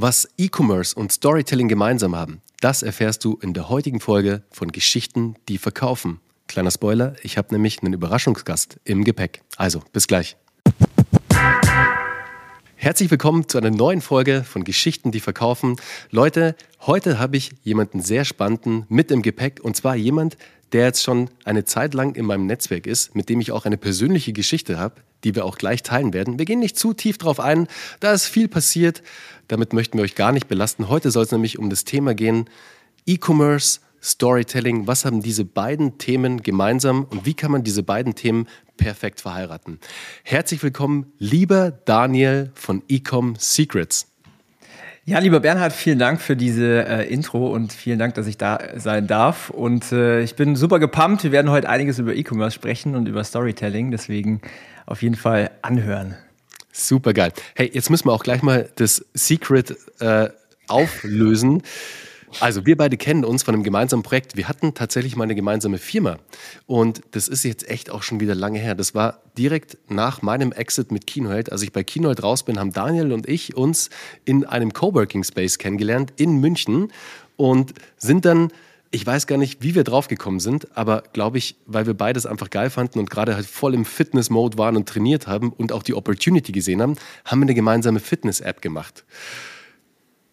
Was E-Commerce und Storytelling gemeinsam haben, das erfährst du in der heutigen Folge von Geschichten, die verkaufen. Kleiner Spoiler, ich habe nämlich einen Überraschungsgast im Gepäck. Also, bis gleich. Herzlich willkommen zu einer neuen Folge von Geschichten, die verkaufen. Leute, heute habe ich jemanden sehr spannenden mit im Gepäck und zwar jemand, der jetzt schon eine Zeit lang in meinem Netzwerk ist, mit dem ich auch eine persönliche Geschichte habe, die wir auch gleich teilen werden. Wir gehen nicht zu tief drauf ein, da ist viel passiert. Damit möchten wir euch gar nicht belasten. Heute soll es nämlich um das Thema gehen, E-Commerce, Storytelling. Was haben diese beiden Themen gemeinsam und wie kann man diese beiden Themen perfekt verheiraten? Herzlich willkommen, lieber Daniel von Ecom Secrets. Ja, lieber Bernhard, vielen Dank für diese äh, Intro und vielen Dank, dass ich da sein darf. Und äh, ich bin super gepumpt. Wir werden heute einiges über E-Commerce sprechen und über Storytelling. Deswegen auf jeden Fall anhören. Super geil. Hey, jetzt müssen wir auch gleich mal das Secret äh, auflösen. Also wir beide kennen uns von einem gemeinsamen Projekt. Wir hatten tatsächlich mal eine gemeinsame Firma. Und das ist jetzt echt auch schon wieder lange her. Das war direkt nach meinem Exit mit Kinoheld. Als ich bei Kinoheld raus bin, haben Daniel und ich uns in einem Coworking Space kennengelernt in München und sind dann ich weiß gar nicht, wie wir draufgekommen sind, aber glaube ich, weil wir beides einfach geil fanden und gerade halt voll im Fitness-Mode waren und trainiert haben und auch die Opportunity gesehen haben, haben wir eine gemeinsame Fitness-App gemacht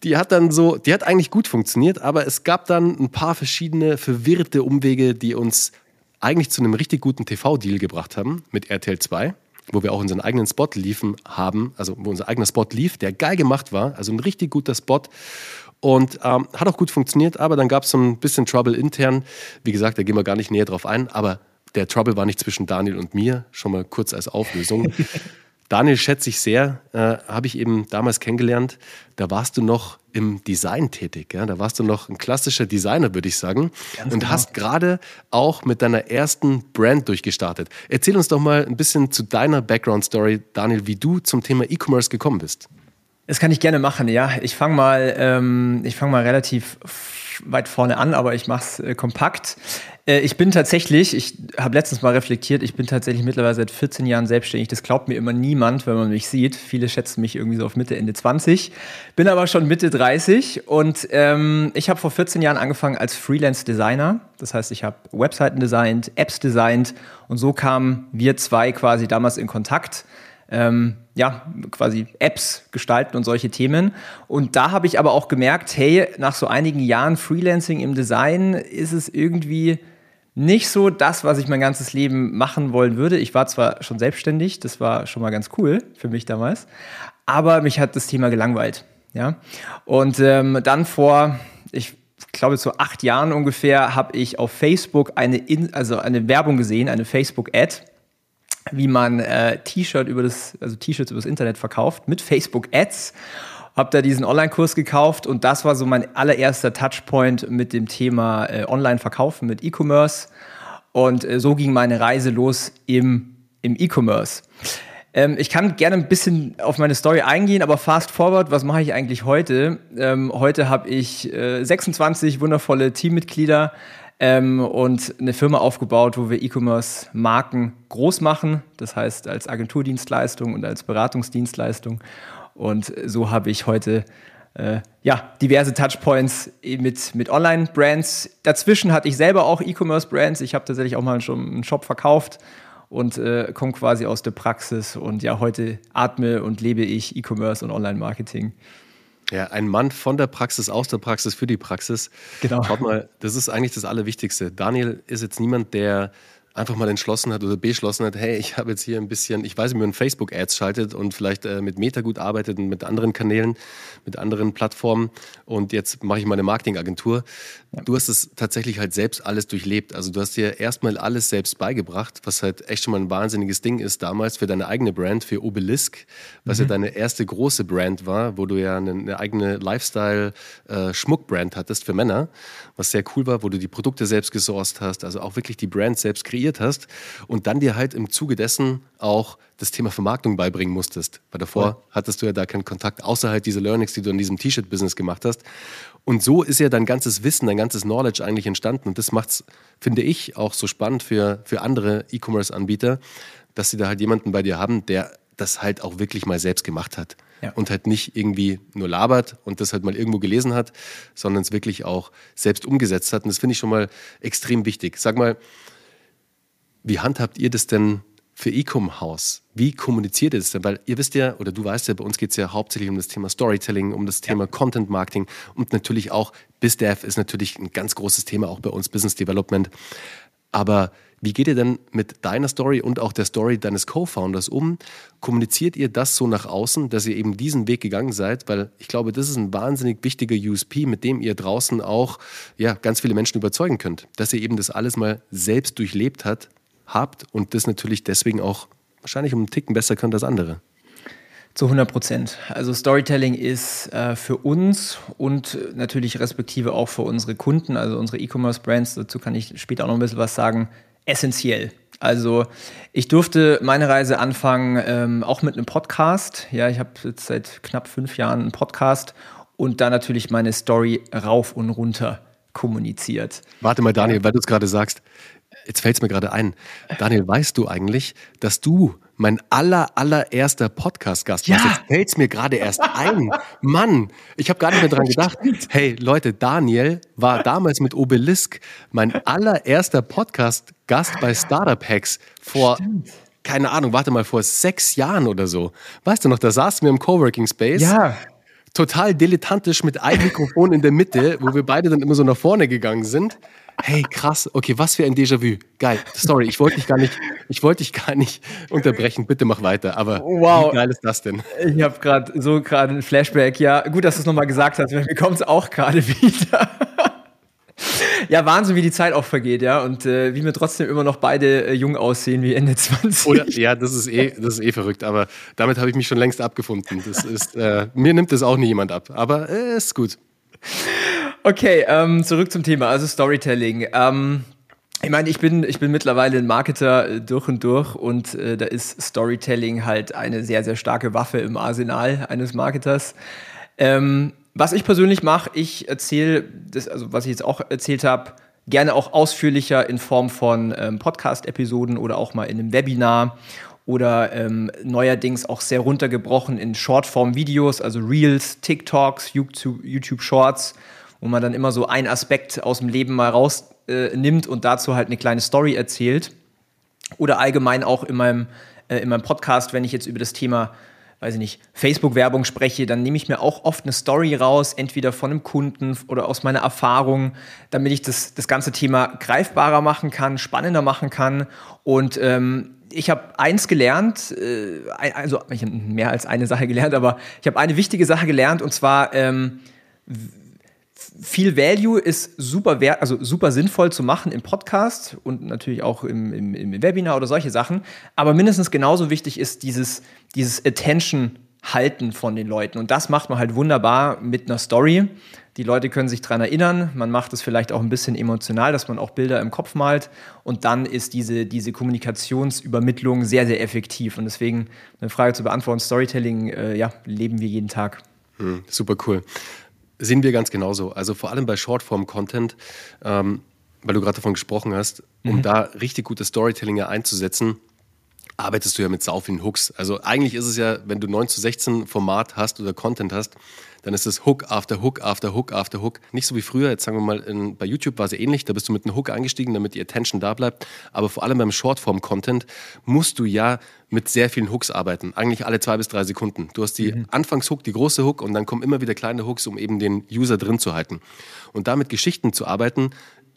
die hat dann so, die hat eigentlich gut funktioniert, aber es gab dann ein paar verschiedene verwirrte Umwege, die uns eigentlich zu einem richtig guten TV-Deal gebracht haben mit RTL 2, wo wir auch unseren eigenen Spot liefen haben, also wo unser eigener Spot lief, der geil gemacht war, also ein richtig guter Spot. Und ähm, hat auch gut funktioniert, aber dann gab es so ein bisschen Trouble intern. Wie gesagt, da gehen wir gar nicht näher drauf ein, aber der Trouble war nicht zwischen Daniel und mir, schon mal kurz als Auflösung. Daniel schätze ich sehr, äh, habe ich eben damals kennengelernt. Da warst du noch im Design tätig. Ja? Da warst du noch ein klassischer Designer, würde ich sagen. Ganz und genau. hast gerade auch mit deiner ersten Brand durchgestartet. Erzähl uns doch mal ein bisschen zu deiner Background-Story, Daniel, wie du zum Thema E-Commerce gekommen bist. Das kann ich gerne machen, ja. Ich fange mal, ähm, ich fange mal relativ weit vorne an, aber ich mache es äh, kompakt. Äh, ich bin tatsächlich, ich habe letztens mal reflektiert, ich bin tatsächlich mittlerweile seit 14 Jahren selbstständig. Das glaubt mir immer niemand, wenn man mich sieht. Viele schätzen mich irgendwie so auf Mitte, Ende 20. Bin aber schon Mitte 30 und ähm, ich habe vor 14 Jahren angefangen als Freelance-Designer. Das heißt, ich habe Webseiten designt, Apps designt und so kamen wir zwei quasi damals in Kontakt ähm, ja, quasi Apps gestalten und solche Themen. Und da habe ich aber auch gemerkt, hey, nach so einigen Jahren Freelancing im Design ist es irgendwie nicht so das, was ich mein ganzes Leben machen wollen würde. Ich war zwar schon selbstständig, das war schon mal ganz cool für mich damals, aber mich hat das Thema gelangweilt. Ja? Und ähm, dann vor, ich glaube, so acht Jahren ungefähr, habe ich auf Facebook eine, In also eine Werbung gesehen, eine Facebook-Ad wie man äh, T-Shirt über das, also T-Shirts übers Internet verkauft mit Facebook Ads. Hab da diesen Online-Kurs gekauft und das war so mein allererster Touchpoint mit dem Thema äh, Online-Verkaufen mit E-Commerce. Und äh, so ging meine Reise los im, im E-Commerce. Ähm, ich kann gerne ein bisschen auf meine Story eingehen, aber fast forward, was mache ich eigentlich heute? Ähm, heute habe ich 26 äh, wundervolle Teammitglieder ähm, und eine Firma aufgebaut, wo wir E-Commerce-Marken groß machen, das heißt als Agenturdienstleistung und als Beratungsdienstleistung. Und so habe ich heute äh, ja, diverse Touchpoints mit, mit Online-Brands. Dazwischen hatte ich selber auch E-Commerce-Brands. Ich habe tatsächlich auch mal schon einen Shop verkauft und äh, komme quasi aus der Praxis. Und ja, heute atme und lebe ich E-Commerce und Online-Marketing. Ja, ein Mann von der Praxis, aus der Praxis, für die Praxis. Genau. Schaut mal, das ist eigentlich das Allerwichtigste. Daniel ist jetzt niemand, der einfach mal entschlossen hat oder beschlossen hat, hey, ich habe jetzt hier ein bisschen, ich weiß, wie man Facebook-Ads schaltet und vielleicht äh, mit Meta gut arbeitet und mit anderen Kanälen, mit anderen Plattformen und jetzt mache ich mal eine Marketingagentur. Ja. Du hast es tatsächlich halt selbst alles durchlebt. Also du hast dir erstmal alles selbst beigebracht, was halt echt schon mal ein wahnsinniges Ding ist damals für deine eigene Brand, für Obelisk, was mhm. ja deine erste große Brand war, wo du ja eine, eine eigene Lifestyle-Schmuckbrand äh, hattest für Männer, was sehr cool war, wo du die Produkte selbst gesourced hast, also auch wirklich die Brand selbst kreiert kreiert hast und dann dir halt im Zuge dessen auch das Thema Vermarktung beibringen musstest. Weil davor ja. hattest du ja da keinen Kontakt, außer halt diese Learnings, die du in diesem T-Shirt-Business gemacht hast. Und so ist ja dein ganzes Wissen, dein ganzes Knowledge eigentlich entstanden. Und das macht es, finde ich, auch so spannend für, für andere E-Commerce-Anbieter, dass sie da halt jemanden bei dir haben, der das halt auch wirklich mal selbst gemacht hat. ja. und halt nicht irgendwie nur labert und das halt mal irgendwo gelesen hat, sondern es wirklich auch selbst umgesetzt hat. Und das finde ich schon mal extrem wichtig. Sag mal, wie handhabt ihr das denn für Ecom House? Wie kommuniziert ihr das denn? Weil ihr wisst ja, oder du weißt ja, bei uns geht es ja hauptsächlich um das Thema Storytelling, um das Thema ja. Content Marketing und natürlich auch BizDev ist natürlich ein ganz großes Thema, auch bei uns Business Development. Aber wie geht ihr denn mit deiner Story und auch der Story deines Co-Founders um? Kommuniziert ihr das so nach außen, dass ihr eben diesen Weg gegangen seid? Weil ich glaube, das ist ein wahnsinnig wichtiger USP, mit dem ihr draußen auch ja, ganz viele Menschen überzeugen könnt. Dass ihr eben das alles mal selbst durchlebt hat, habt und das natürlich deswegen auch wahrscheinlich um einen Ticken besser könnt als andere. Zu 100 Prozent. Also Storytelling ist äh, für uns und natürlich respektive auch für unsere Kunden, also unsere E-Commerce-Brands, dazu kann ich später auch noch ein bisschen was sagen, essentiell. Also ich durfte meine Reise anfangen, ähm, auch mit einem Podcast. Ja, ich habe jetzt seit knapp fünf Jahren einen Podcast und da natürlich meine Story rauf und runter kommuniziert. Warte mal, Daniel, weil du es gerade sagst, jetzt fällt es mir gerade ein. Daniel, weißt du eigentlich, dass du mein aller, allererster Podcast-Gast ja. warst? Jetzt fällt es mir gerade erst ein. Mann, ich habe gar nicht mehr dran gedacht. Hey, Leute, Daniel war damals mit Obelisk mein allererster Podcast-Gast bei Startup Hacks vor Stimmt keine Ahnung, warte mal, vor sechs Jahren oder so. Weißt du noch, da saßen wir im Coworking Space. Ja. Total dilettantisch mit einem Mikrofon in der Mitte, wo wir beide dann immer so nach vorne gegangen sind. Hey, krass. Okay, was für ein Déjà-vu. Geil. Sorry, ich wollte dich gar nicht, ich wollte dich gar nicht unterbrechen. Bitte mach weiter. Aber wow. wie geil ist das denn? Ich habe gerade so gerade ein Flashback. Ja, gut, dass du es nochmal gesagt hast. Mir kommt es auch gerade wieder. ja, Wahnsinn, wie die Zeit auch vergeht, ja. Und äh, wie wir trotzdem immer noch beide äh, jung aussehen wie Ende 20. Oder, ja, das ist eh, das ist eh verrückt. Aber damit habe ich mich schon längst abgefunden. Das ist, äh, mir nimmt das auch nie jemand ab. Aber äh, ist gut. Okay, ähm, zurück zum Thema, also Storytelling. Ähm, ich meine, ich bin, ich bin mittlerweile ein Marketer äh, durch und durch und äh, da ist Storytelling halt eine sehr, sehr starke Waffe im Arsenal eines Marketers. Ähm, was ich persönlich mache, ich erzähle, also was ich jetzt auch erzählt habe, gerne auch ausführlicher in Form von ähm, Podcast-Episoden oder auch mal in einem Webinar oder ähm, neuerdings auch sehr runtergebrochen in Shortform-Videos, also Reels, TikToks, YouTube, YouTube Shorts wo man dann immer so einen Aspekt aus dem Leben mal rausnimmt äh, und dazu halt eine kleine Story erzählt. Oder allgemein auch in meinem, äh, in meinem Podcast, wenn ich jetzt über das Thema weiß ich nicht, Facebook-Werbung spreche, dann nehme ich mir auch oft eine Story raus, entweder von einem Kunden oder aus meiner Erfahrung, damit ich das, das ganze Thema greifbarer machen kann, spannender machen kann. Und ähm, ich habe eins gelernt, äh, also ich habe mehr als eine Sache gelernt, aber ich habe eine wichtige Sache gelernt und zwar ähm, viel Value ist super wert, also super sinnvoll zu machen im Podcast und natürlich auch im, im, im, Webinar oder solche Sachen. Aber mindestens genauso wichtig ist dieses, dieses Attention halten von den Leuten. Und das macht man halt wunderbar mit einer Story. Die Leute können sich daran erinnern. Man macht es vielleicht auch ein bisschen emotional, dass man auch Bilder im Kopf malt. Und dann ist diese, diese Kommunikationsübermittlung sehr, sehr effektiv. Und deswegen eine Frage zu beantworten: Storytelling, äh, ja, leben wir jeden Tag. Hm, super cool. Sehen wir ganz genauso. Also vor allem bei Shortform-Content, ähm, weil du gerade davon gesprochen hast, um mhm. da richtig gutes Storytelling einzusetzen, arbeitest du ja mit sau vielen Hooks. Also eigentlich ist es ja, wenn du 9 zu 16 Format hast oder Content hast, dann ist es Hook after Hook after Hook after Hook. Nicht so wie früher, jetzt sagen wir mal, in, bei YouTube war es ähnlich, da bist du mit einem Hook eingestiegen, damit die Attention da bleibt. Aber vor allem beim Shortform-Content musst du ja mit sehr vielen Hooks arbeiten. Eigentlich alle zwei bis drei Sekunden. Du hast die mhm. Anfangshook, die große Hook und dann kommen immer wieder kleine Hooks, um eben den User drin zu halten. Und damit Geschichten zu arbeiten,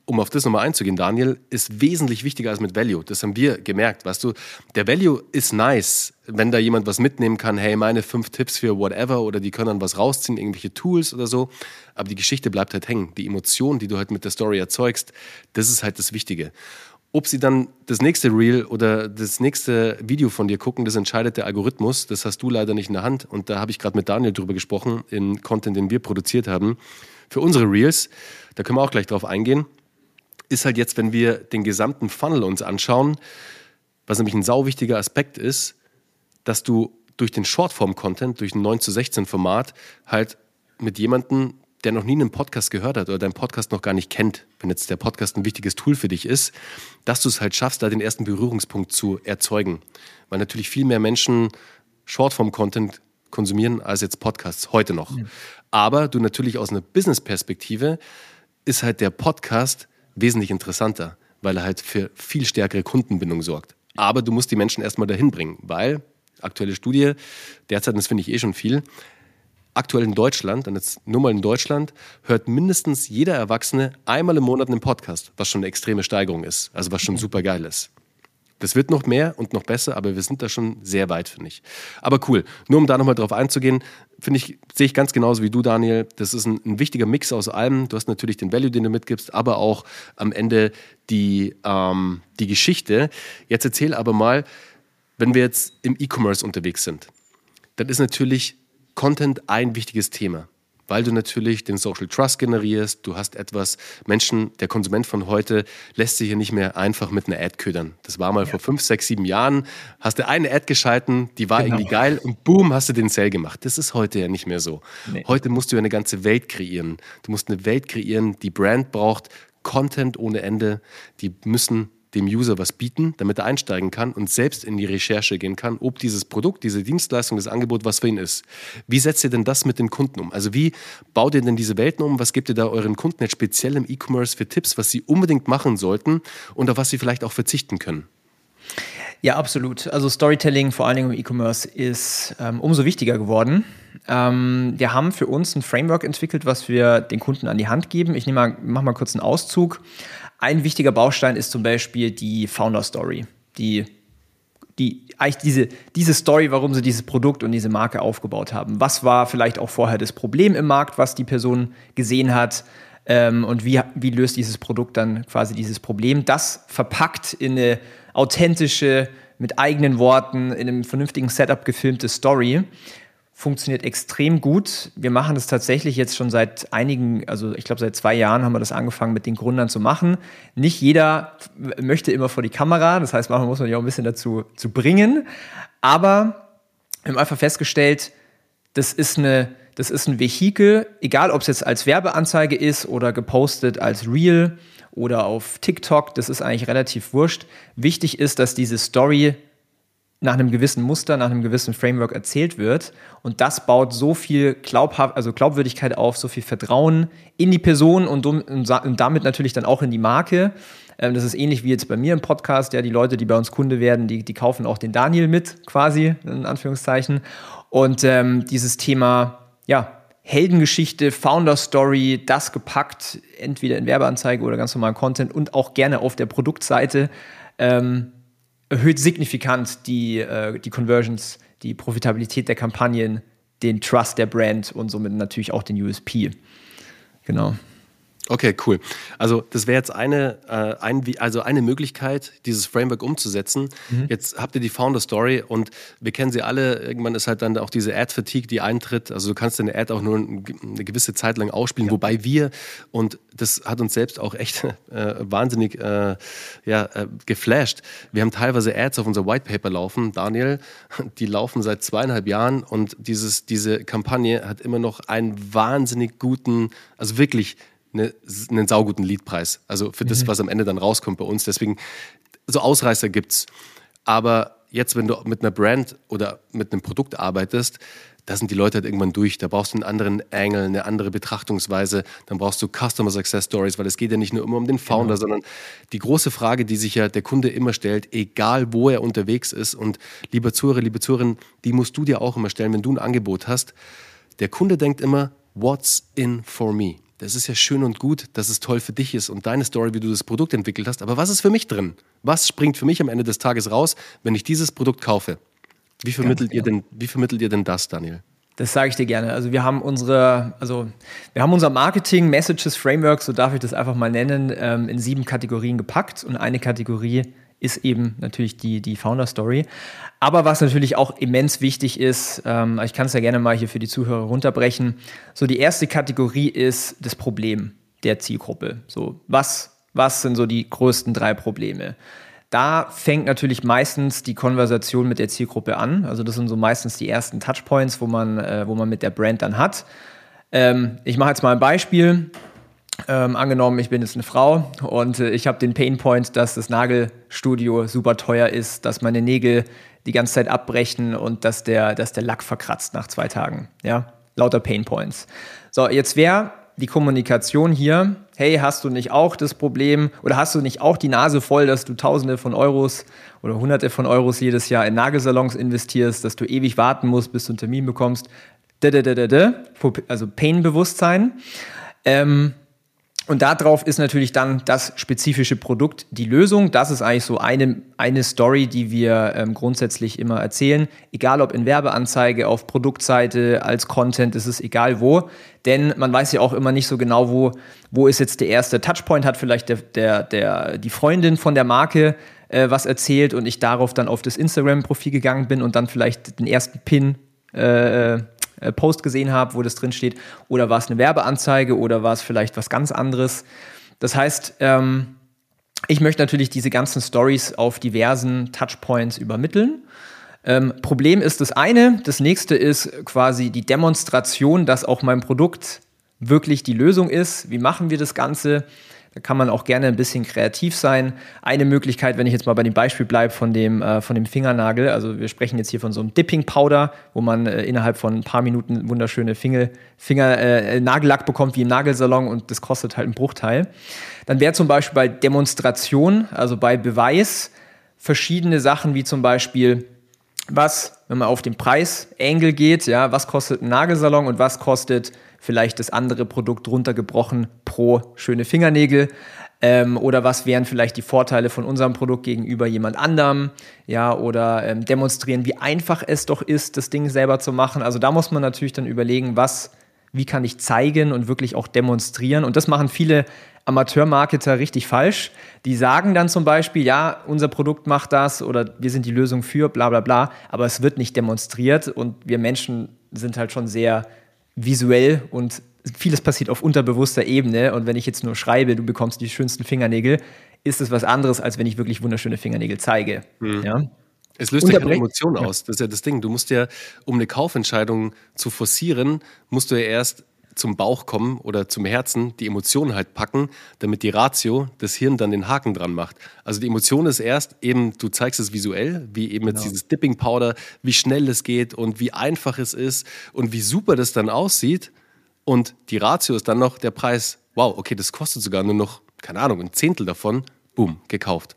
um auf das nochmal einzugehen, Daniel, ist wesentlich wichtiger als mit Value. Das haben wir gemerkt, weißt du. Der Value ist nice, wenn da jemand was mitnehmen kann, hey, meine fünf Tipps für whatever oder die können dann was rausziehen, irgendwelche Tools oder so. Aber die Geschichte bleibt halt hängen. Die Emotion, die du halt mit der Story erzeugst, das ist halt das Wichtige. Ob sie dann das nächste Reel oder das nächste Video von dir gucken, das entscheidet der Algorithmus. Das hast du leider nicht in der Hand. Und da habe ich gerade mit Daniel drüber gesprochen, im Content, den wir produziert haben. Für unsere Reels, da können wir auch gleich drauf eingehen ist halt jetzt, wenn wir den gesamten Funnel uns anschauen, was nämlich ein sau wichtiger Aspekt ist, dass du durch den Shortform-Content, durch ein 9 zu 16 Format halt mit jemandem, der noch nie einen Podcast gehört hat oder deinen Podcast noch gar nicht kennt, wenn jetzt der Podcast ein wichtiges Tool für dich ist, dass du es halt schaffst, da den ersten Berührungspunkt zu erzeugen. Weil natürlich viel mehr Menschen Shortform-Content konsumieren als jetzt Podcasts heute noch. Mhm. Aber du natürlich aus einer Business-Perspektive ist halt der Podcast wesentlich interessanter, weil er halt für viel stärkere Kundenbindung sorgt. Aber du musst die Menschen erstmal dahin bringen, weil aktuelle Studie, derzeit, das finde ich eh schon viel, aktuell in Deutschland, und jetzt nur mal in Deutschland, hört mindestens jeder Erwachsene einmal im Monat einen Podcast, was schon eine extreme Steigerung ist, also was schon super geil ist. Das wird noch mehr und noch besser, aber wir sind da schon sehr weit, finde ich. Aber cool. Nur um da nochmal drauf einzugehen, finde ich, sehe ich ganz genauso wie du, Daniel. Das ist ein, ein, wichtiger Mix aus allem. Du hast natürlich den Value, den du mitgibst, aber auch am Ende die, ähm, die Geschichte. Jetzt erzähl aber mal, wenn wir jetzt im E-Commerce unterwegs sind, dann ist natürlich Content ein wichtiges Thema weil du natürlich den Social Trust generierst. Du hast etwas, Menschen, der Konsument von heute lässt sich ja nicht mehr einfach mit einer Ad ködern. Das war mal ja. vor fünf, sechs, sieben Jahren. Hast du eine Ad geschalten, die war genau. irgendwie geil und boom, hast du den Sale gemacht. Das ist heute ja nicht mehr so. Nee. Heute musst du eine ganze Welt kreieren. Du musst eine Welt kreieren, die Brand braucht Content ohne Ende. Die müssen dem User was bieten, damit er einsteigen kann und selbst in die Recherche gehen kann, ob dieses Produkt, diese Dienstleistung, das Angebot was für ihn ist. Wie setzt ihr denn das mit den Kunden um? Also wie baut ihr denn diese Welten um? Was gebt ihr da euren Kunden jetzt speziell im E-Commerce für Tipps, was sie unbedingt machen sollten und auf was sie vielleicht auch verzichten können? Ja, absolut. Also Storytelling, vor allen Dingen im E-Commerce, ist ähm, umso wichtiger geworden. Ähm, wir haben für uns ein Framework entwickelt, was wir den Kunden an die Hand geben. Ich nehme mal, mach mal kurz einen Auszug. Ein wichtiger Baustein ist zum Beispiel die Founder Story, die die eigentlich diese, diese Story, warum sie dieses Produkt und diese Marke aufgebaut haben. Was war vielleicht auch vorher das Problem im Markt, was die Person gesehen hat? Ähm, und wie, wie löst dieses Produkt dann quasi dieses Problem? Das verpackt in eine authentische, mit eigenen Worten, in einem vernünftigen Setup gefilmte Story funktioniert extrem gut. Wir machen das tatsächlich jetzt schon seit einigen, also ich glaube seit zwei Jahren haben wir das angefangen mit den Gründern zu machen. Nicht jeder möchte immer vor die Kamera, das heißt, manchmal muss man ja auch ein bisschen dazu zu bringen. Aber wir haben einfach festgestellt, das ist eine, das ist ein Vehikel, egal ob es jetzt als Werbeanzeige ist oder gepostet als Reel oder auf TikTok, das ist eigentlich relativ wurscht. Wichtig ist, dass diese Story nach einem gewissen Muster, nach einem gewissen Framework erzählt wird. Und das baut so viel Glaubhaft, also Glaubwürdigkeit auf, so viel Vertrauen in die Person und, und damit natürlich dann auch in die Marke. Ähm, das ist ähnlich wie jetzt bei mir im Podcast. Ja, die Leute, die bei uns Kunde werden, die, die kaufen auch den Daniel mit, quasi, in Anführungszeichen. Und ähm, dieses Thema, ja, Heldengeschichte, Founder Story, das gepackt, entweder in Werbeanzeige oder ganz normalen Content und auch gerne auf der Produktseite. Ähm, erhöht signifikant die, äh, die Conversions, die Profitabilität der Kampagnen, den Trust der Brand und somit natürlich auch den USP. Genau. Okay, cool. Also das wäre jetzt eine, äh, ein, also eine Möglichkeit, dieses Framework umzusetzen. Mhm. Jetzt habt ihr die Founder Story und wir kennen sie alle. Irgendwann ist halt dann auch diese Ad-Fatigue, die eintritt. Also du kannst deine Ad auch nur eine gewisse Zeit lang ausspielen. Ja. Wobei wir, und das hat uns selbst auch echt äh, wahnsinnig äh, ja, äh, geflasht. Wir haben teilweise Ads auf unser White Paper laufen. Daniel, die laufen seit zweieinhalb Jahren und dieses, diese Kampagne hat immer noch einen wahnsinnig guten, also wirklich eine, einen sauguten Liedpreis. Also für das, mhm. was am Ende dann rauskommt bei uns. Deswegen, so Ausreißer gibt's. Aber jetzt, wenn du mit einer Brand oder mit einem Produkt arbeitest, da sind die Leute halt irgendwann durch. Da brauchst du einen anderen Angle, eine andere Betrachtungsweise. Dann brauchst du Customer Success Stories, weil es geht ja nicht nur immer um den Founder, genau. sondern die große Frage, die sich ja der Kunde immer stellt, egal wo er unterwegs ist. Und lieber Zuhörer, liebe Zuhörerin, die musst du dir auch immer stellen, wenn du ein Angebot hast. Der Kunde denkt immer, what's in for me? Das ist ja schön und gut, dass es toll für dich ist und deine Story, wie du das Produkt entwickelt hast. Aber was ist für mich drin? Was springt für mich am Ende des Tages raus, wenn ich dieses Produkt kaufe? Wie vermittelt, ihr, denn, wie vermittelt ihr denn das, Daniel? Das sage ich dir gerne. Also wir haben unsere, also wir haben unser Marketing Messages Framework, so darf ich das einfach mal nennen, ähm, in sieben Kategorien gepackt und eine Kategorie ist eben natürlich die, die Founder Story. Aber was natürlich auch immens wichtig ist, ähm, ich kann es ja gerne mal hier für die Zuhörer runterbrechen. So, die erste Kategorie ist das Problem der Zielgruppe. So, was, was sind so die größten drei Probleme? Da fängt natürlich meistens die Konversation mit der Zielgruppe an. Also, das sind so meistens die ersten Touchpoints, wo man, äh, wo man mit der Brand dann hat. Ähm, ich mache jetzt mal ein Beispiel. Ähm, angenommen, ich bin jetzt eine Frau und äh, ich habe den Painpoint, dass das Nagelstudio super teuer ist, dass meine Nägel die ganze Zeit abbrechen und dass der, dass der Lack verkratzt nach zwei Tagen. Ja, lauter Painpoints. So, jetzt wäre die Kommunikation hier, hey, hast du nicht auch das Problem oder hast du nicht auch die Nase voll, dass du Tausende von Euros oder Hunderte von Euros jedes Jahr in Nagelsalons investierst, dass du ewig warten musst, bis du einen Termin bekommst? Also Pain-Bewusstsein. Ähm, und darauf ist natürlich dann das spezifische Produkt die Lösung. Das ist eigentlich so eine, eine Story, die wir ähm, grundsätzlich immer erzählen. Egal ob in Werbeanzeige, auf Produktseite, als Content, ist es egal wo. Denn man weiß ja auch immer nicht so genau, wo, wo ist jetzt der erste Touchpoint, hat vielleicht der, der, der, die Freundin von der Marke äh, was erzählt und ich darauf dann auf das Instagram-Profil gegangen bin und dann vielleicht den ersten Pin äh, Post gesehen habe, wo das drin steht, oder war es eine Werbeanzeige oder war es vielleicht was ganz anderes. Das heißt, ähm, ich möchte natürlich diese ganzen Stories auf diversen Touchpoints übermitteln. Ähm, Problem ist das eine. Das nächste ist quasi die Demonstration, dass auch mein Produkt wirklich die Lösung ist. Wie machen wir das Ganze? Da kann man auch gerne ein bisschen kreativ sein. Eine Möglichkeit, wenn ich jetzt mal bei dem Beispiel bleibe von dem, äh, von dem Fingernagel, also wir sprechen jetzt hier von so einem Dipping Powder, wo man äh, innerhalb von ein paar Minuten wunderschöne Finger, Finger äh, Nagellack bekommt wie im Nagelsalon und das kostet halt einen Bruchteil. Dann wäre zum Beispiel bei Demonstration, also bei Beweis, verschiedene Sachen wie zum Beispiel was, wenn man auf den Preis-Angle geht, ja, was kostet ein Nagelsalon und was kostet vielleicht das andere Produkt runtergebrochen pro schöne Fingernägel. Ähm, oder was wären vielleicht die Vorteile von unserem Produkt gegenüber jemand anderem? Ja, oder ähm, demonstrieren, wie einfach es doch ist, das Ding selber zu machen. Also da muss man natürlich dann überlegen, was, wie kann ich zeigen und wirklich auch demonstrieren. Und das machen viele Amateurmarketer richtig falsch. Die sagen dann zum Beispiel, ja, unser Produkt macht das oder wir sind die Lösung für, bla bla bla, aber es wird nicht demonstriert und wir Menschen sind halt schon sehr visuell und vieles passiert auf unterbewusster Ebene. Und wenn ich jetzt nur schreibe, du bekommst die schönsten Fingernägel, ist es was anderes, als wenn ich wirklich wunderschöne Fingernägel zeige. Mhm. Ja? Es löst ja keine Emotion aus. Das ist ja das Ding. Du musst ja, um eine Kaufentscheidung zu forcieren, musst du ja erst zum Bauch kommen oder zum Herzen, die Emotionen halt packen, damit die Ratio, das Hirn dann den Haken dran macht. Also die Emotion ist erst eben, du zeigst es visuell, wie eben jetzt genau. dieses Dipping Powder, wie schnell es geht und wie einfach es ist und wie super das dann aussieht. Und die Ratio ist dann noch der Preis. Wow, okay, das kostet sogar nur noch, keine Ahnung, ein Zehntel davon. Boom, gekauft.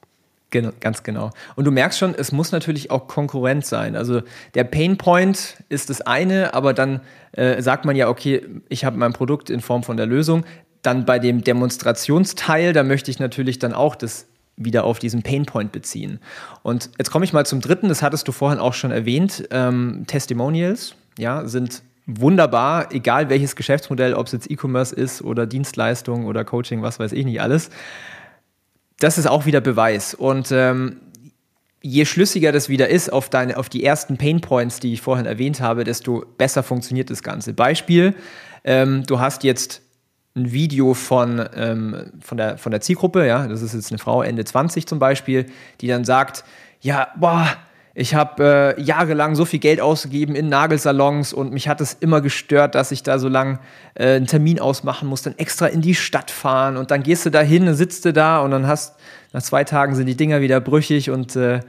Genau, ganz genau. Und du merkst schon, es muss natürlich auch Konkurrent sein. Also der Pain Point ist das eine, aber dann äh, sagt man ja, okay, ich habe mein Produkt in Form von der Lösung. Dann bei dem Demonstrationsteil, da möchte ich natürlich dann auch das wieder auf diesen Pain Point beziehen. Und jetzt komme ich mal zum dritten, das hattest du vorhin auch schon erwähnt. Ähm, Testimonials, ja, sind wunderbar, egal welches Geschäftsmodell, ob es jetzt E-Commerce ist oder Dienstleistung oder Coaching, was weiß ich nicht alles das ist auch wieder Beweis. Und ähm, je schlüssiger das wieder ist auf, deine, auf die ersten Pain Points, die ich vorhin erwähnt habe, desto besser funktioniert das Ganze. Beispiel, ähm, du hast jetzt ein Video von, ähm, von, der, von der Zielgruppe, ja, das ist jetzt eine Frau Ende 20 zum Beispiel, die dann sagt, ja, boah, ich habe äh, jahrelang so viel Geld ausgegeben in Nagelsalons und mich hat es immer gestört, dass ich da so lang äh, einen Termin ausmachen muss, dann extra in die Stadt fahren und dann gehst du da hin, sitzt du da und dann hast nach zwei Tagen sind die Dinger wieder brüchig und äh,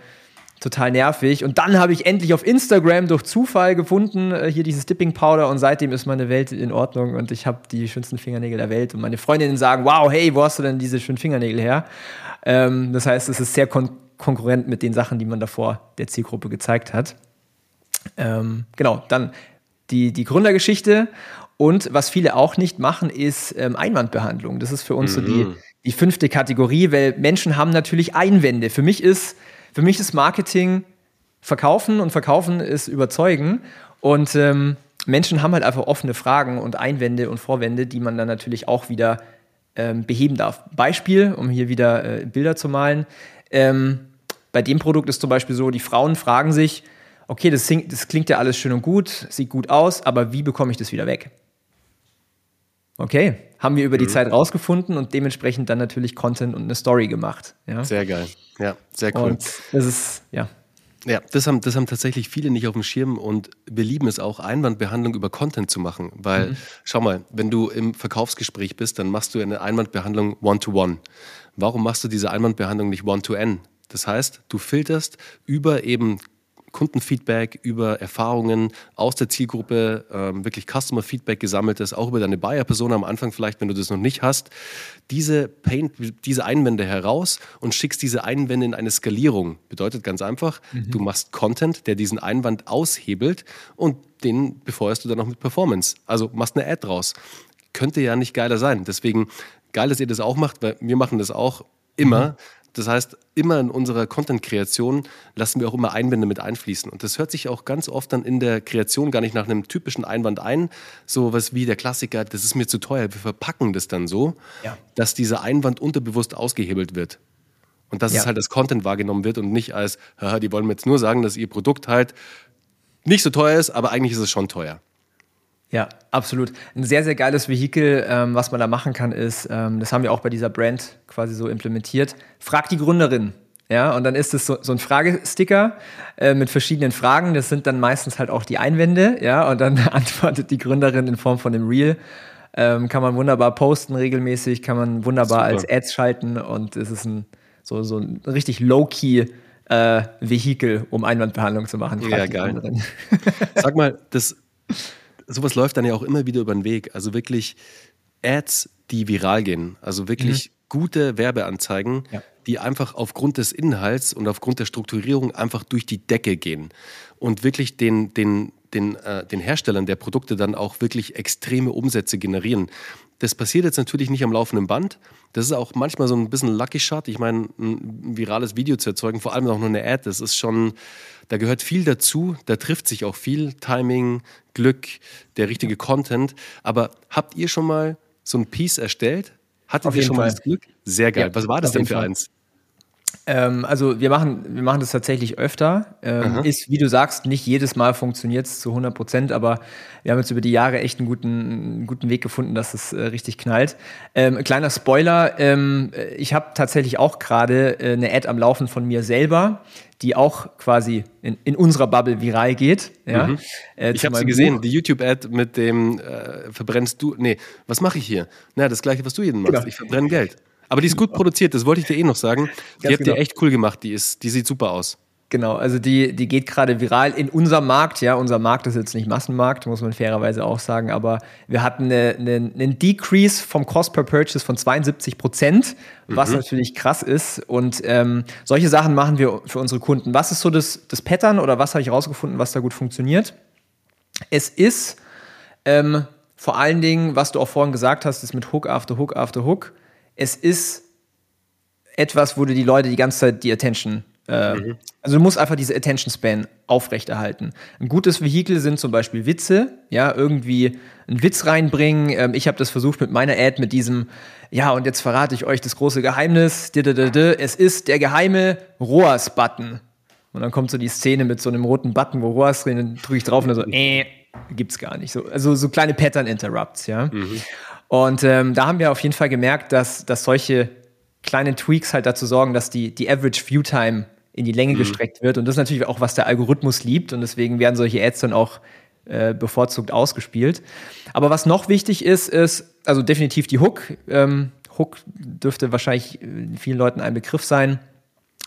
total nervig. Und dann habe ich endlich auf Instagram durch Zufall gefunden, äh, hier dieses Dipping Powder und seitdem ist meine Welt in Ordnung und ich habe die schönsten Fingernägel der Welt und meine Freundinnen sagen, wow, hey, wo hast du denn diese schönen Fingernägel her? Ähm, das heißt, es ist sehr kon konkurrent mit den Sachen, die man davor der Zielgruppe gezeigt hat. Ähm, genau, dann die, die Gründergeschichte. Und was viele auch nicht machen, ist ähm, Einwandbehandlung. Das ist für uns mhm. so die, mhm. die fünfte Kategorie, weil Menschen haben natürlich Einwände. Für mich ist, für mich ist Marketing verkaufen und verkaufen ist überzeugen. Und ähm, Menschen haben halt einfach offene Fragen und Einwände und Vorwände, die man dann natürlich auch wieder ähm, beheben darf. Beispiel, um hier wieder äh, Bilder zu malen. Ähm, bei dem Produkt ist zum Beispiel so, die Frauen fragen sich, okay, das, das klingt ja alles schön und gut, sieht gut aus, aber wie bekomme ich das wieder weg? Okay, haben wir über die mhm. Zeit rausgefunden und dementsprechend dann natürlich Content und eine Story gemacht. Ja? Sehr geil. Ja, sehr cool. Und das ist, ja. Ja, das haben, das haben tatsächlich viele nicht auf dem Schirm und wir lieben es auch, Einwandbehandlung über Content zu machen. Weil, mhm. schau mal, wenn du im Verkaufsgespräch bist, dann machst du eine Einwandbehandlung One-to-One. -one. Warum machst du diese Einwandbehandlung nicht One-to-N? Das heißt, du filterst über eben Kundenfeedback, über Erfahrungen aus der Zielgruppe, ähm, wirklich Customer Feedback gesammeltes, auch über deine Buyer-Persona am Anfang vielleicht, wenn du das noch nicht hast, diese, Pain, diese Einwände heraus und schickst diese Einwände in eine Skalierung. Bedeutet ganz einfach, mhm. du machst Content, der diesen Einwand aushebelt und den befeuerst du dann noch mit Performance. Also machst eine Ad draus. Könnte ja nicht geiler sein. Deswegen geil, dass ihr das auch macht, weil wir machen das auch immer. Mhm das heißt, immer in unserer Content-Kreation lassen wir auch immer Einwände mit einfließen. Und das hört sich auch ganz oft dann in der Kreation gar nicht nach einem typischen Einwand ein. So was wie der Klassiker, das ist mir zu teuer. Wir verpacken das dann so, ja. dass dieser Einwand unterbewusst ausgehebelt wird. Und dass ja. es halt als Content wahrgenommen wird und nicht als, haha, die wollen mir jetzt nur sagen, dass ihr Produkt halt nicht so teuer ist, aber eigentlich ist es schon teuer. Ja, absolut. Ein sehr, sehr geiles Vehikel, ähm, was man da machen kann, ist, ähm, das haben wir auch bei dieser Brand quasi so implementiert. Frag die Gründerin. Ja, und dann ist es so, so ein Fragesticker äh, mit verschiedenen Fragen. Das sind dann meistens halt auch die Einwände. Ja, und dann antwortet die Gründerin in Form von einem Reel. Ähm, kann man wunderbar posten regelmäßig, kann man wunderbar Super. als Ads schalten und es ist ein so, so ein richtig low-key äh, Vehikel, um Einwandbehandlung zu machen. Ja, geil. Sag mal, das sowas läuft dann ja auch immer wieder über den Weg. Also wirklich Ads, die viral gehen. Also wirklich mhm. gute Werbeanzeigen, ja. die einfach aufgrund des Inhalts und aufgrund der Strukturierung einfach durch die Decke gehen. Und wirklich den, den, den, äh, den Herstellern der Produkte dann auch wirklich extreme Umsätze generieren. Das passiert jetzt natürlich nicht am laufenden Band. Das ist auch manchmal so ein bisschen Lucky Shot. Ich meine, ein virales Video zu erzeugen, vor allem auch nur eine Ad, das ist schon, da gehört viel dazu. Da trifft sich auch viel Timing, Glück, der richtige Content. Aber habt ihr schon mal so ein Piece erstellt? Hattet ihr schon Fall. mal das Glück? Sehr geil. Ja, Was war das denn für Fall. eins? Ähm, also wir machen, wir machen das tatsächlich öfter. Ähm, ist, wie du sagst, nicht jedes Mal funktioniert es zu 100 Prozent, aber wir haben jetzt über die Jahre echt einen guten, einen guten Weg gefunden, dass es äh, richtig knallt. Ähm, kleiner Spoiler, ähm, ich habe tatsächlich auch gerade äh, eine Ad am Laufen von mir selber, die auch quasi in, in unserer Bubble viral geht. Ja? Mhm. Äh, ich habe sie gesehen, Buch. die YouTube-Ad mit dem äh, verbrennst du, nee, was mache ich hier? Na, das gleiche, was du jeden machst, genau. ich verbrenne Geld. Aber die ist gut produziert, das wollte ich dir eh noch sagen. Die Ganz habt genau. ihr echt cool gemacht, die, ist, die sieht super aus. Genau, also die, die geht gerade viral in unserem Markt. Ja, unser Markt ist jetzt nicht Massenmarkt, muss man fairerweise auch sagen, aber wir hatten eine, eine, einen Decrease vom Cost per Purchase von 72 Prozent, was mhm. natürlich krass ist. Und ähm, solche Sachen machen wir für unsere Kunden. Was ist so das, das Pattern oder was habe ich rausgefunden, was da gut funktioniert? Es ist ähm, vor allen Dingen, was du auch vorhin gesagt hast, ist mit Hook after Hook after Hook es ist etwas, wo du die Leute die ganze Zeit die Attention, äh, mhm. also du musst einfach diese Attention Span aufrechterhalten. Ein gutes Vehikel sind zum Beispiel Witze, ja, irgendwie einen Witz reinbringen. Ähm, ich habe das versucht mit meiner Ad, mit diesem, ja, und jetzt verrate ich euch das große Geheimnis. Es ist der geheime ROAS-Button. Und dann kommt so die Szene mit so einem roten Button, wo ROAS drin, dann drücke ich drauf und dann so, äh, gibt's gar nicht. So, also so kleine Pattern-Interrupts, ja. Mhm. Und ähm, da haben wir auf jeden Fall gemerkt, dass, dass solche kleinen Tweaks halt dazu sorgen, dass die, die Average View Time in die Länge mhm. gestreckt wird. Und das ist natürlich auch, was der Algorithmus liebt. Und deswegen werden solche Ads dann auch äh, bevorzugt ausgespielt. Aber was noch wichtig ist, ist, also definitiv die Hook. Ähm, Hook dürfte wahrscheinlich äh, vielen Leuten ein Begriff sein.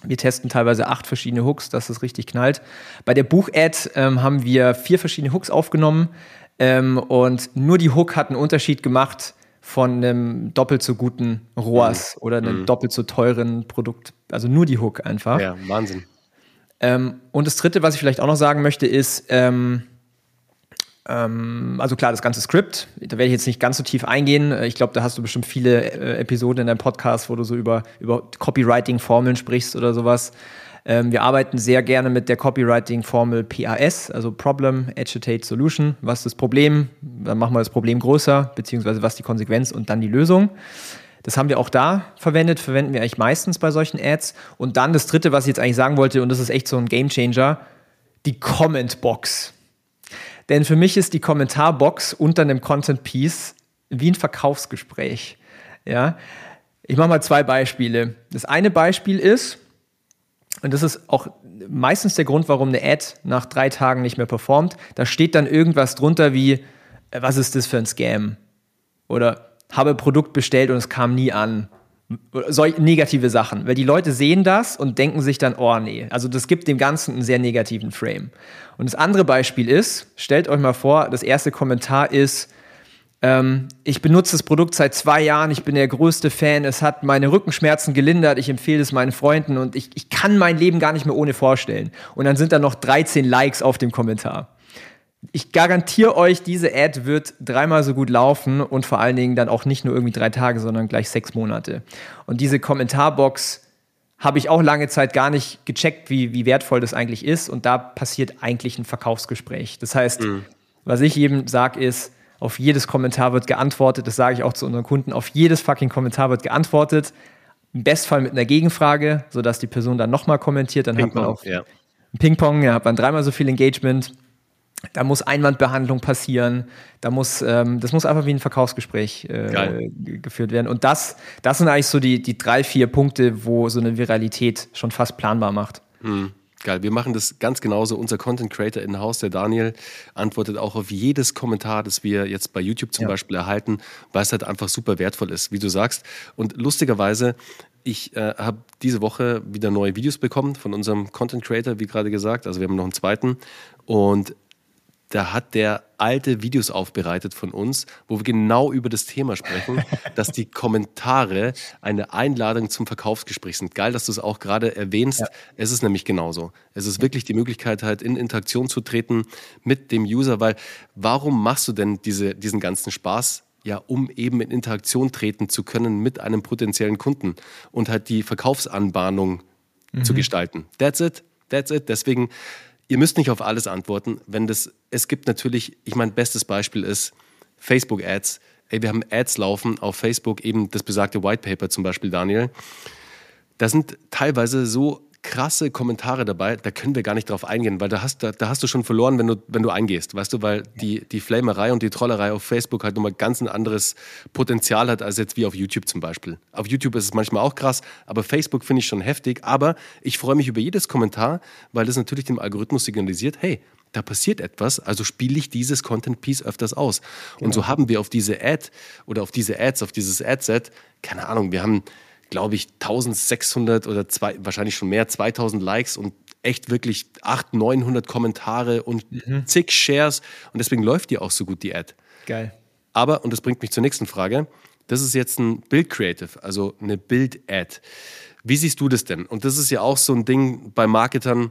Wir testen teilweise acht verschiedene Hooks, dass es richtig knallt. Bei der Buch-Ad ähm, haben wir vier verschiedene Hooks aufgenommen. Ähm, und nur die Hook hat einen Unterschied gemacht von einem doppelt so guten ROAS mhm. oder einem mhm. doppelt so teuren Produkt. Also nur die Hook einfach. Ja, Wahnsinn. Ähm, und das dritte, was ich vielleicht auch noch sagen möchte, ist, ähm, ähm, also klar, das ganze Skript, da werde ich jetzt nicht ganz so tief eingehen. Ich glaube, da hast du bestimmt viele äh, Episoden in deinem Podcast, wo du so über, über Copywriting-Formeln sprichst oder sowas. Ähm, wir arbeiten sehr gerne mit der Copywriting-Formel PAS, also Problem, Agitate, Solution. Was ist das Problem? Dann machen wir das Problem größer, beziehungsweise was die Konsequenz und dann die Lösung. Das haben wir auch da verwendet, verwenden wir eigentlich meistens bei solchen Ads. Und dann das dritte, was ich jetzt eigentlich sagen wollte, und das ist echt so ein Game Changer, die Comment Box. Denn für mich ist die Kommentarbox unter einem Content Piece wie ein Verkaufsgespräch. Ja, ich mache mal zwei Beispiele. Das eine Beispiel ist, und das ist auch meistens der Grund, warum eine Ad nach drei Tagen nicht mehr performt. Da steht dann irgendwas drunter wie, äh, was ist das für ein Scam? Oder habe Produkt bestellt und es kam nie an. Solch negative Sachen. Weil die Leute sehen das und denken sich dann, oh nee. Also das gibt dem Ganzen einen sehr negativen Frame. Und das andere Beispiel ist, stellt euch mal vor, das erste Kommentar ist, ähm, ich benutze das Produkt seit zwei Jahren, ich bin der größte Fan, es hat meine Rückenschmerzen gelindert, ich empfehle es meinen Freunden und ich, ich kann mein Leben gar nicht mehr ohne vorstellen. Und dann sind da noch 13 Likes auf dem Kommentar. Ich garantiere euch, diese Ad wird dreimal so gut laufen und vor allen Dingen dann auch nicht nur irgendwie drei Tage, sondern gleich sechs Monate. Und diese Kommentarbox habe ich auch lange Zeit gar nicht gecheckt, wie, wie wertvoll das eigentlich ist. Und da passiert eigentlich ein Verkaufsgespräch. Das heißt, mhm. was ich jedem sage, ist, auf jedes Kommentar wird geantwortet. Das sage ich auch zu unseren Kunden. Auf jedes fucking Kommentar wird geantwortet. Im Bestfall mit einer Gegenfrage, sodass die Person dann nochmal kommentiert. Dann hat man auch ja. Ping-Pong, ja, hat man dreimal so viel Engagement. Da muss Einwandbehandlung passieren. Da muss, ähm, das muss einfach wie ein Verkaufsgespräch äh, geführt werden. Und das, das sind eigentlich so die, die drei, vier Punkte, wo so eine Viralität schon fast planbar macht. Mhm. Geil, wir machen das ganz genauso. Unser Content Creator in Haus, der Daniel, antwortet auch auf jedes Kommentar, das wir jetzt bei YouTube zum ja. Beispiel erhalten, weil es halt einfach super wertvoll ist, wie du sagst. Und lustigerweise, ich äh, habe diese Woche wieder neue Videos bekommen von unserem Content Creator, wie gerade gesagt. Also wir haben noch einen zweiten. Und da hat der alte Videos aufbereitet von uns, wo wir genau über das Thema sprechen, dass die Kommentare eine Einladung zum Verkaufsgespräch sind. Geil, dass du es auch gerade erwähnst. Ja. Es ist nämlich genauso. Es ist wirklich die Möglichkeit, halt in Interaktion zu treten mit dem User, weil warum machst du denn diese, diesen ganzen Spaß? Ja, um eben in Interaktion treten zu können mit einem potenziellen Kunden und halt die Verkaufsanbahnung mhm. zu gestalten. That's it. That's it. Deswegen Ihr müsst nicht auf alles antworten. Wenn das, es gibt natürlich, ich meine, bestes Beispiel ist Facebook-Ads. Ey, wir haben Ads laufen auf Facebook, eben das besagte White Paper zum Beispiel, Daniel. Da sind teilweise so krasse Kommentare dabei, da können wir gar nicht drauf eingehen, weil da hast, da, da hast du schon verloren, wenn du, wenn du eingehst, weißt du, weil die, die Flamerei und die Trollerei auf Facebook halt nochmal ganz ein anderes Potenzial hat, als jetzt wie auf YouTube zum Beispiel. Auf YouTube ist es manchmal auch krass, aber Facebook finde ich schon heftig, aber ich freue mich über jedes Kommentar, weil das natürlich dem Algorithmus signalisiert, hey, da passiert etwas, also spiele ich dieses Content Piece öfters aus. Genau. Und so haben wir auf diese Ad oder auf diese Ads, auf dieses Adset, keine Ahnung, wir haben glaube ich, 1600 oder zwei, wahrscheinlich schon mehr, 2000 Likes und echt wirklich 800, 900 Kommentare und mhm. zig Shares. Und deswegen läuft die auch so gut, die Ad. Geil. Aber, und das bringt mich zur nächsten Frage, das ist jetzt ein Bild Creative, also eine Bild-Ad. Wie siehst du das denn? Und das ist ja auch so ein Ding bei Marketern.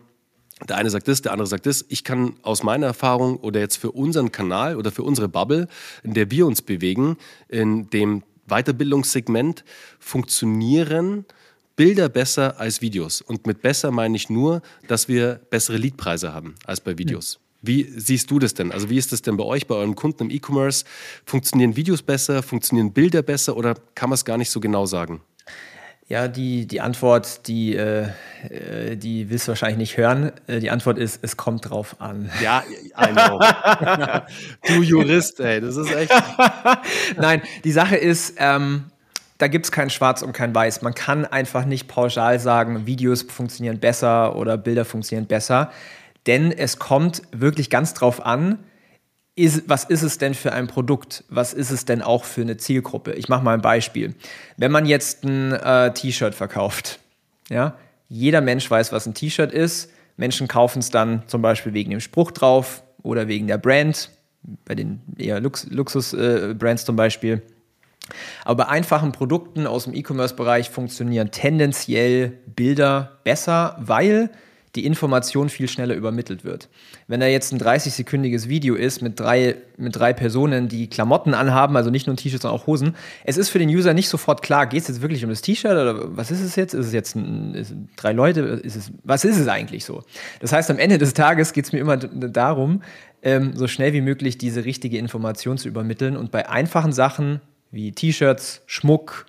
Der eine sagt das, der andere sagt das. Ich kann aus meiner Erfahrung oder jetzt für unseren Kanal oder für unsere Bubble, in der wir uns bewegen, in dem Weiterbildungssegment funktionieren Bilder besser als Videos. Und mit besser meine ich nur, dass wir bessere Leadpreise haben als bei Videos. Wie siehst du das denn? Also wie ist das denn bei euch, bei euren Kunden im E-Commerce? Funktionieren Videos besser? Funktionieren Bilder besser? Oder kann man es gar nicht so genau sagen? Ja, die, die Antwort, die, äh, äh, die willst du wahrscheinlich nicht hören. Äh, die Antwort ist, es kommt drauf an. Ja, I know. du Jurist, ey, das ist echt. Nein, die Sache ist, ähm, da gibt es kein Schwarz und kein Weiß. Man kann einfach nicht pauschal sagen, Videos funktionieren besser oder Bilder funktionieren besser. Denn es kommt wirklich ganz drauf an, ist, was ist es denn für ein Produkt? Was ist es denn auch für eine Zielgruppe? Ich mache mal ein Beispiel. Wenn man jetzt ein äh, T-Shirt verkauft, ja, jeder Mensch weiß, was ein T-Shirt ist. Menschen kaufen es dann zum Beispiel wegen dem Spruch drauf oder wegen der Brand, bei den eher Lux Luxus-Brands äh, zum Beispiel. Aber bei einfachen Produkten aus dem E-Commerce-Bereich funktionieren tendenziell Bilder besser, weil die Information viel schneller übermittelt wird. Wenn da jetzt ein 30-sekündiges Video ist mit drei, mit drei Personen, die Klamotten anhaben, also nicht nur ein T-Shirt, sondern auch Hosen, es ist für den User nicht sofort klar, geht es jetzt wirklich um das T-Shirt oder was ist es jetzt? Ist es jetzt ein, ist drei Leute? Ist es, was ist es eigentlich so? Das heißt, am Ende des Tages geht es mir immer darum, ähm, so schnell wie möglich diese richtige Information zu übermitteln und bei einfachen Sachen wie T-Shirts, Schmuck,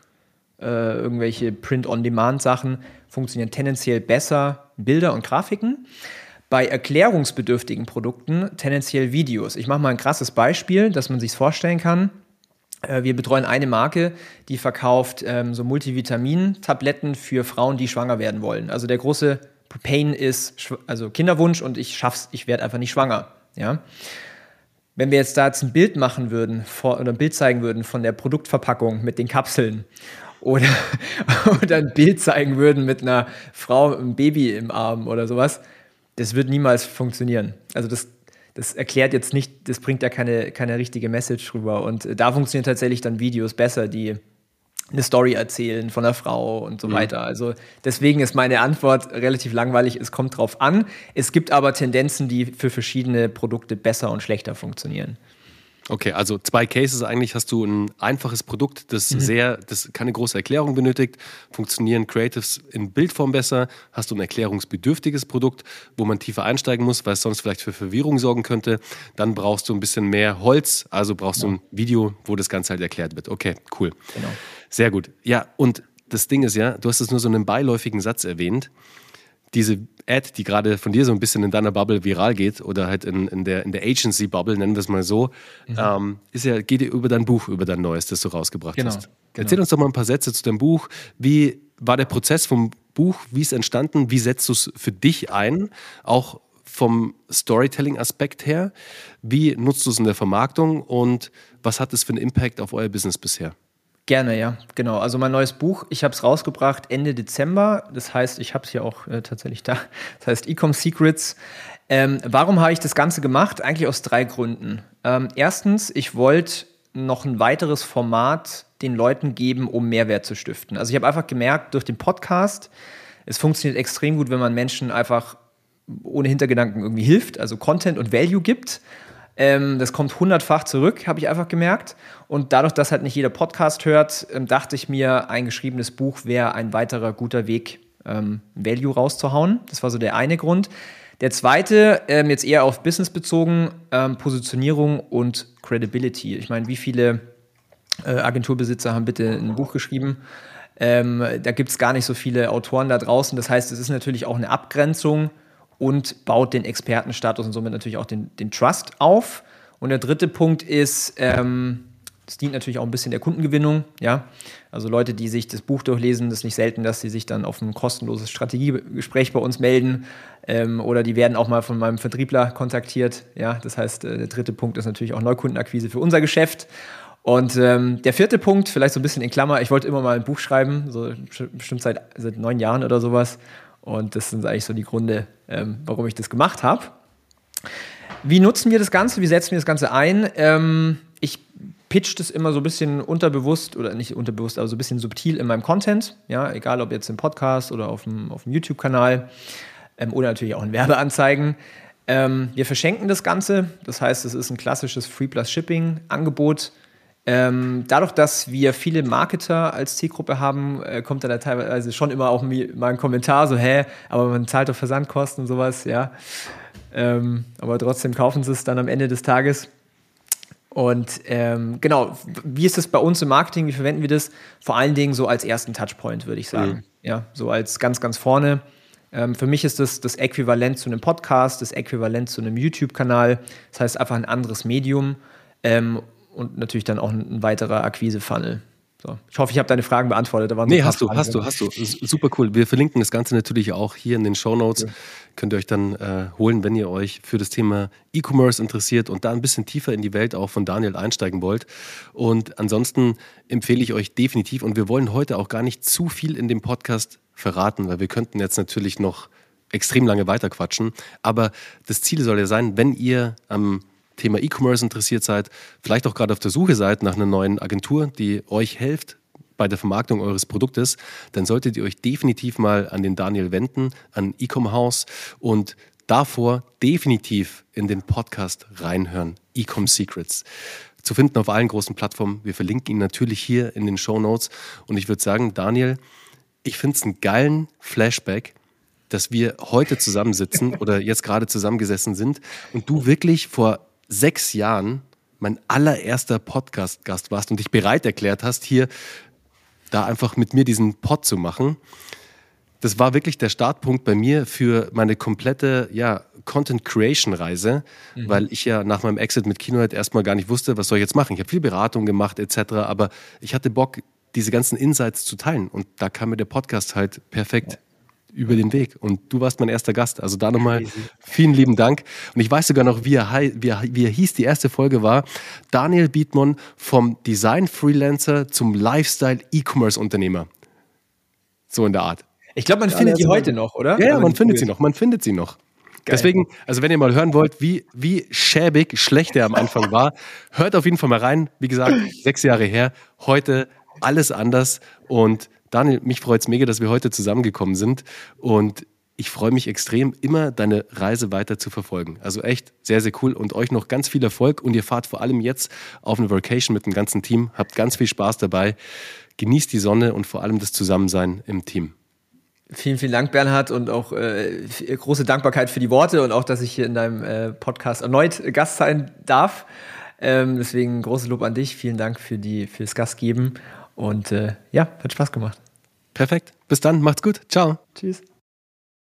äh, irgendwelche Print-on-Demand-Sachen funktionieren tendenziell besser Bilder und Grafiken. Bei erklärungsbedürftigen Produkten tendenziell Videos. Ich mache mal ein krasses Beispiel, dass man sich vorstellen kann. Äh, wir betreuen eine Marke, die verkauft ähm, so Multivitamin-Tabletten für Frauen, die schwanger werden wollen. Also der große Pain ist also Kinderwunsch und ich schaff's, ich werde einfach nicht schwanger. Ja. Wenn wir jetzt da jetzt ein Bild machen würden vor, oder ein Bild zeigen würden von der Produktverpackung mit den Kapseln oder, oder ein Bild zeigen würden mit einer Frau, einem Baby im Arm oder sowas, das wird niemals funktionieren. Also das, das erklärt jetzt nicht, das bringt ja keine, keine richtige Message rüber. Und da funktionieren tatsächlich dann Videos besser, die eine Story erzählen von einer Frau und so mhm. weiter. Also deswegen ist meine Antwort relativ langweilig. Es kommt drauf an. Es gibt aber Tendenzen, die für verschiedene Produkte besser und schlechter funktionieren. Okay, also zwei Cases eigentlich hast du ein einfaches Produkt, das mhm. sehr, das keine große Erklärung benötigt, funktionieren Creatives in Bildform besser, hast du ein erklärungsbedürftiges Produkt, wo man tiefer einsteigen muss, weil es sonst vielleicht für Verwirrung sorgen könnte, dann brauchst du ein bisschen mehr Holz, also brauchst ja. du ein Video, wo das Ganze halt erklärt wird. Okay, cool. Genau. Sehr gut. Ja, und das Ding ist ja, du hast es nur so einen beiläufigen Satz erwähnt diese Ad, die gerade von dir so ein bisschen in deiner Bubble viral geht oder halt in, in der, in der Agency-Bubble, nennen wir es mal so, mhm. ähm, ist ja, geht dir über dein Buch, über dein Neues, das du rausgebracht genau. hast. Genau. Erzähl uns doch mal ein paar Sätze zu deinem Buch. Wie war der Prozess vom Buch? Wie ist es entstanden? Wie setzt du es für dich ein? Auch vom Storytelling-Aspekt her. Wie nutzt du es in der Vermarktung und was hat es für einen Impact auf euer Business bisher? Gerne, ja, genau. Also mein neues Buch, ich habe es rausgebracht Ende Dezember. Das heißt, ich habe es hier auch äh, tatsächlich da. Das heißt Ecom Secrets. Ähm, warum habe ich das Ganze gemacht? Eigentlich aus drei Gründen. Ähm, erstens, ich wollte noch ein weiteres Format den Leuten geben, um Mehrwert zu stiften. Also ich habe einfach gemerkt durch den Podcast, es funktioniert extrem gut, wenn man Menschen einfach ohne Hintergedanken irgendwie hilft, also Content und Value gibt. Ähm, das kommt hundertfach zurück, habe ich einfach gemerkt. Und dadurch, dass halt nicht jeder Podcast hört, ähm, dachte ich mir, ein geschriebenes Buch wäre ein weiterer guter Weg, ähm, Value rauszuhauen. Das war so der eine Grund. Der zweite, ähm, jetzt eher auf Business bezogen, ähm, Positionierung und Credibility. Ich meine, wie viele äh, Agenturbesitzer haben bitte ein Buch geschrieben? Ähm, da gibt es gar nicht so viele Autoren da draußen. Das heißt, es ist natürlich auch eine Abgrenzung und baut den Expertenstatus und somit natürlich auch den, den Trust auf. Und der dritte Punkt ist, ähm, das dient natürlich auch ein bisschen der Kundengewinnung, ja. Also Leute, die sich das Buch durchlesen, das ist nicht selten, dass sie sich dann auf ein kostenloses Strategiegespräch bei uns melden ähm, oder die werden auch mal von meinem Vertriebler kontaktiert, ja. Das heißt, äh, der dritte Punkt ist natürlich auch Neukundenakquise für unser Geschäft. Und ähm, der vierte Punkt, vielleicht so ein bisschen in Klammer, ich wollte immer mal ein Buch schreiben, so bestimmt seit, seit neun Jahren oder sowas. Und das sind eigentlich so die Gründe, ähm, warum ich das gemacht habe. Wie nutzen wir das Ganze? Wie setzen wir das Ganze ein? Ähm, ich pitch das immer so ein bisschen unterbewusst oder nicht unterbewusst, aber so ein bisschen subtil in meinem Content. Ja, egal ob jetzt im Podcast oder auf dem, auf dem YouTube-Kanal ähm, oder natürlich auch in Werbeanzeigen. Ähm, wir verschenken das Ganze. Das heißt, es ist ein klassisches Free Plus Shipping Angebot. Ähm, dadurch, dass wir viele Marketer als Zielgruppe haben, äh, kommt da teilweise schon immer auch mal ein Kommentar, so, hä, aber man zahlt doch Versandkosten und sowas, ja. Ähm, aber trotzdem kaufen sie es dann am Ende des Tages. Und ähm, genau, wie ist das bei uns im Marketing? Wie verwenden wir das? Vor allen Dingen so als ersten Touchpoint, würde ich sagen. Mhm. Ja, so als ganz, ganz vorne. Ähm, für mich ist das das Äquivalent zu einem Podcast, das Äquivalent zu einem YouTube-Kanal. Das heißt einfach ein anderes Medium. Ähm, und natürlich dann auch ein, ein weiterer Akquise-Funnel. So. Ich hoffe, ich habe deine Fragen beantwortet. Da waren nee, hast du, hast du, hast du. Super cool. Wir verlinken das Ganze natürlich auch hier in den Show Notes. Ja. Könnt ihr euch dann äh, holen, wenn ihr euch für das Thema E-Commerce interessiert und da ein bisschen tiefer in die Welt auch von Daniel einsteigen wollt. Und ansonsten empfehle ich euch definitiv, und wir wollen heute auch gar nicht zu viel in dem Podcast verraten, weil wir könnten jetzt natürlich noch extrem lange weiterquatschen. Aber das Ziel soll ja sein, wenn ihr am Thema E-Commerce interessiert seid, vielleicht auch gerade auf der Suche seid nach einer neuen Agentur, die euch hilft bei der Vermarktung eures Produktes, dann solltet ihr euch definitiv mal an den Daniel wenden, an Ecom House und davor definitiv in den Podcast reinhören, Ecom Secrets. Zu finden auf allen großen Plattformen. Wir verlinken ihn natürlich hier in den Show Notes. Und ich würde sagen, Daniel, ich finde es einen geilen Flashback, dass wir heute zusammensitzen oder jetzt gerade zusammengesessen sind und du wirklich vor sechs Jahren mein allererster Podcast-Gast warst und dich bereit erklärt hast, hier da einfach mit mir diesen Pod zu machen. Das war wirklich der Startpunkt bei mir für meine komplette ja, Content Creation Reise, mhm. weil ich ja nach meinem Exit mit Kinohead erstmal gar nicht wusste, was soll ich jetzt machen. Ich habe viel Beratung gemacht etc., aber ich hatte Bock, diese ganzen Insights zu teilen und da kam mir der Podcast halt perfekt über den Weg. Und du warst mein erster Gast. Also da nochmal vielen lieben Dank. Und ich weiß sogar noch, wie er, wie, er, wie er hieß. Die erste Folge war Daniel Bietmann vom Design-Freelancer zum Lifestyle-E-Commerce-Unternehmer. So in der Art. Ich glaube, man ja, findet die heute noch, oder? Ja, ja man findet sie noch. Man findet sie noch. Geil. Deswegen, also wenn ihr mal hören wollt, wie, wie schäbig schlecht er am Anfang war, hört auf jeden Fall mal rein. Wie gesagt, sechs Jahre her, heute alles anders. Und Daniel, mich freut es mega, dass wir heute zusammengekommen sind. Und ich freue mich extrem, immer deine Reise weiter zu verfolgen. Also echt sehr, sehr cool und euch noch ganz viel Erfolg. Und ihr fahrt vor allem jetzt auf eine Vacation mit dem ganzen Team. Habt ganz viel Spaß dabei. Genießt die Sonne und vor allem das Zusammensein im Team. Vielen, vielen Dank, Bernhard, und auch äh, große Dankbarkeit für die Worte und auch, dass ich hier in deinem äh, Podcast erneut Gast sein darf. Ähm, deswegen großes Lob an dich. Vielen Dank für die fürs Gastgeben und äh, ja, hat Spaß gemacht. Perfekt. Bis dann. Macht's gut. Ciao. Tschüss.